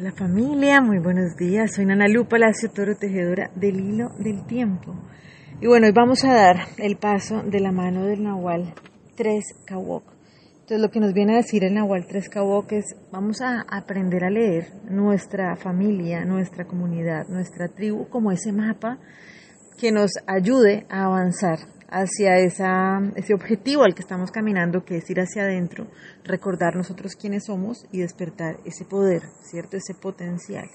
Hola familia, muy buenos días. Soy Nana Lu Palacio Toro, tejedora del hilo del tiempo. Y bueno, hoy vamos a dar el paso de la mano del Nahual 3 Kawok. Entonces lo que nos viene a decir el Nahual 3 Kawok es, vamos a aprender a leer nuestra familia, nuestra comunidad, nuestra tribu como ese mapa que nos ayude a avanzar hacia esa, ese objetivo al que estamos caminando, que es ir hacia adentro, recordar nosotros quiénes somos y despertar ese poder, ¿cierto? Ese potencial.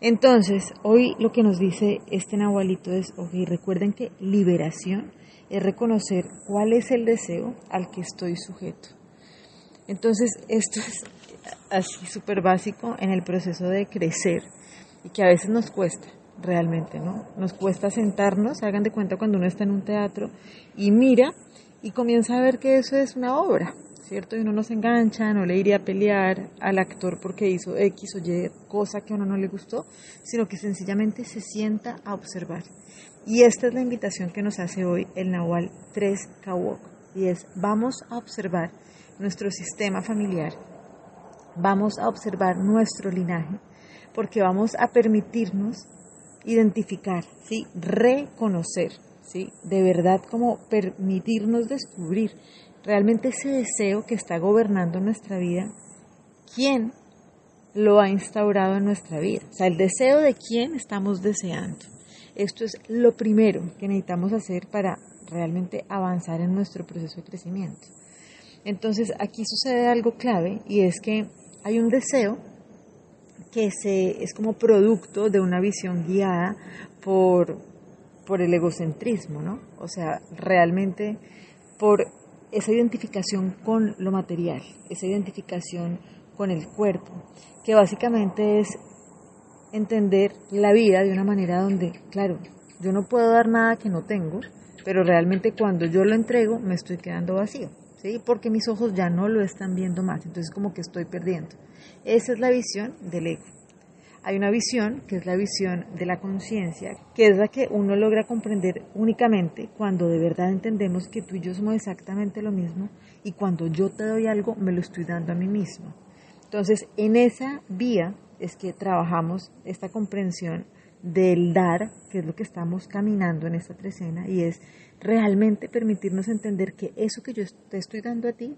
Entonces, hoy lo que nos dice este Nahualito es, ok, recuerden que liberación es reconocer cuál es el deseo al que estoy sujeto. Entonces, esto es así súper básico en el proceso de crecer y que a veces nos cuesta realmente, ¿no? Nos cuesta sentarnos, hagan de cuenta cuando uno está en un teatro y mira y comienza a ver que eso es una obra, ¿cierto? Y uno no se engancha, no le iría a pelear al actor porque hizo X o Y cosa que a uno no le gustó, sino que sencillamente se sienta a observar. Y esta es la invitación que nos hace hoy el Nahual 3 Kawok, y es vamos a observar nuestro sistema familiar, vamos a observar nuestro linaje, porque vamos a permitirnos identificar, ¿sí? reconocer, ¿sí? de verdad como permitirnos descubrir realmente ese deseo que está gobernando nuestra vida, quién lo ha instaurado en nuestra vida, o sea, el deseo de quién estamos deseando. Esto es lo primero que necesitamos hacer para realmente avanzar en nuestro proceso de crecimiento. Entonces aquí sucede algo clave y es que hay un deseo que se, es como producto de una visión guiada por, por el egocentrismo, ¿no? O sea, realmente por esa identificación con lo material, esa identificación con el cuerpo, que básicamente es entender la vida de una manera donde, claro, yo no puedo dar nada que no tengo, pero realmente cuando yo lo entrego me estoy quedando vacío, ¿sí? Porque mis ojos ya no lo están viendo más, entonces como que estoy perdiendo. Esa es la visión del ego. Hay una visión que es la visión de la conciencia, que es la que uno logra comprender únicamente cuando de verdad entendemos que tú y yo somos exactamente lo mismo y cuando yo te doy algo me lo estoy dando a mí mismo. Entonces, en esa vía es que trabajamos esta comprensión del dar, que es lo que estamos caminando en esta trecena, y es realmente permitirnos entender que eso que yo te estoy dando a ti,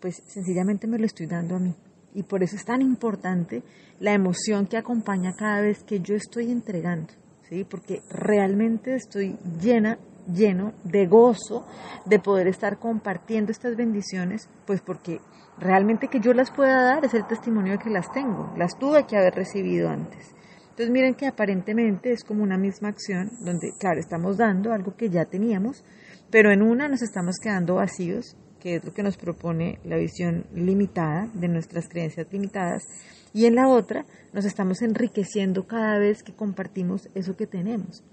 pues sencillamente me lo estoy dando a mí. Y por eso es tan importante la emoción que acompaña cada vez que yo estoy entregando, ¿sí? Porque realmente estoy llena, lleno de gozo de poder estar compartiendo estas bendiciones, pues porque realmente que yo las pueda dar es el testimonio de que las tengo, las tuve que haber recibido antes. Entonces miren que aparentemente es como una misma acción donde, claro, estamos dando algo que ya teníamos, pero en una nos estamos quedando vacíos que es lo que nos propone la visión limitada de nuestras creencias limitadas, y en la otra nos estamos enriqueciendo cada vez que compartimos eso que tenemos.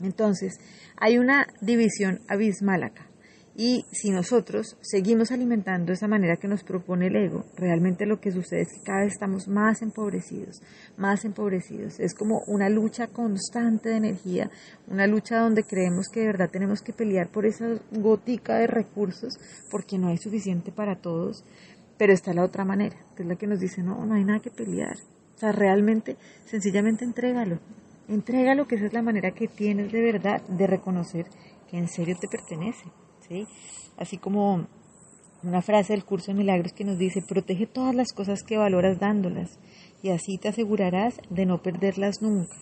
Entonces, hay una división abismal acá. Y si nosotros seguimos alimentando esa manera que nos propone el ego, realmente lo que sucede es que cada vez estamos más empobrecidos, más empobrecidos. Es como una lucha constante de energía, una lucha donde creemos que de verdad tenemos que pelear por esa gotica de recursos porque no hay suficiente para todos. Pero está la otra manera, que es la que nos dice, no, no hay nada que pelear. O sea, realmente, sencillamente entrégalo. Entrégalo, que esa es la manera que tienes de verdad de reconocer que en serio te pertenece. Así como una frase del curso de milagros que nos dice, protege todas las cosas que valoras dándolas y así te asegurarás de no perderlas nunca.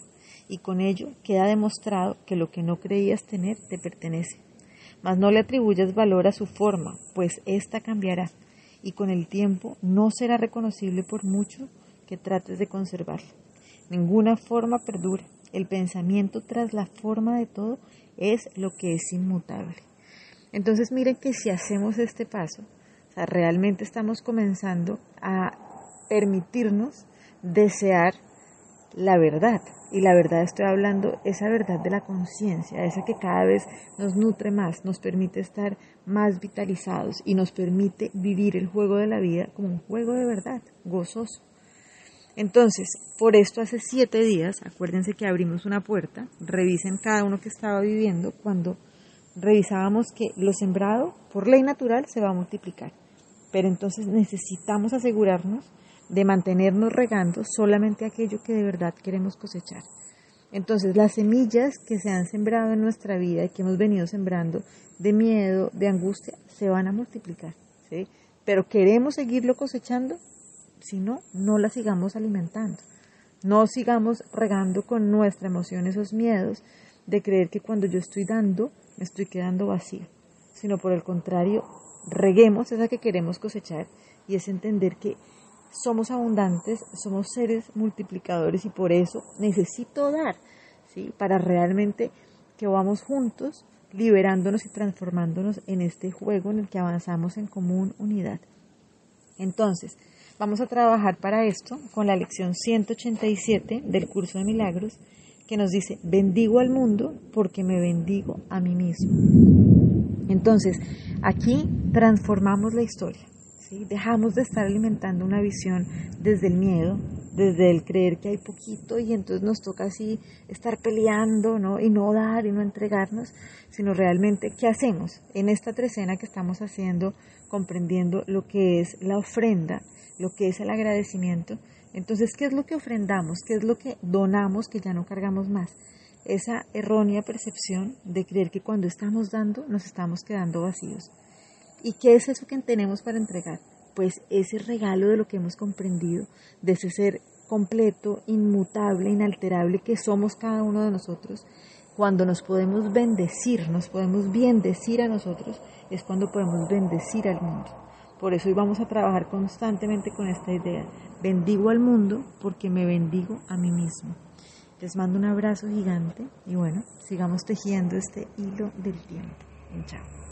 Y con ello queda demostrado que lo que no creías tener te pertenece. Mas no le atribuyas valor a su forma, pues ésta cambiará y con el tiempo no será reconocible por mucho que trates de conservarla. Ninguna forma perdura. El pensamiento tras la forma de todo es lo que es inmutable. Entonces miren que si hacemos este paso, realmente estamos comenzando a permitirnos desear la verdad. Y la verdad estoy hablando, esa verdad de la conciencia, esa que cada vez nos nutre más, nos permite estar más vitalizados y nos permite vivir el juego de la vida como un juego de verdad, gozoso. Entonces, por esto hace siete días, acuérdense que abrimos una puerta, revisen cada uno que estaba viviendo cuando revisábamos que lo sembrado por ley natural se va a multiplicar. Pero entonces necesitamos asegurarnos de mantenernos regando solamente aquello que de verdad queremos cosechar. Entonces, las semillas que se han sembrado en nuestra vida y que hemos venido sembrando de miedo, de angustia, se van a multiplicar. ¿sí? Pero queremos seguirlo cosechando, si no, no las sigamos alimentando. No sigamos regando con nuestra emoción esos miedos de creer que cuando yo estoy dando, me estoy quedando vacío, sino por el contrario, reguemos esa que queremos cosechar y es entender que somos abundantes, somos seres multiplicadores y por eso necesito dar, ¿sí? Para realmente que vamos juntos liberándonos y transformándonos en este juego en el que avanzamos en común unidad. Entonces, vamos a trabajar para esto con la lección 187 del curso de milagros que nos dice, bendigo al mundo porque me bendigo a mí mismo. Entonces, aquí transformamos la historia. Dejamos de estar alimentando una visión desde el miedo, desde el creer que hay poquito y entonces nos toca así estar peleando, ¿no? Y no dar y no entregarnos, sino realmente qué hacemos en esta trecena que estamos haciendo, comprendiendo lo que es la ofrenda, lo que es el agradecimiento. Entonces, ¿qué es lo que ofrendamos? ¿Qué es lo que donamos que ya no cargamos más? Esa errónea percepción de creer que cuando estamos dando nos estamos quedando vacíos. ¿Y qué es eso que tenemos para entregar? Pues ese regalo de lo que hemos comprendido, de ese ser completo, inmutable, inalterable que somos cada uno de nosotros. Cuando nos podemos bendecir, nos podemos bendecir a nosotros, es cuando podemos bendecir al mundo. Por eso hoy vamos a trabajar constantemente con esta idea. Bendigo al mundo porque me bendigo a mí mismo. Les mando un abrazo gigante y bueno, sigamos tejiendo este hilo del tiempo. Chao.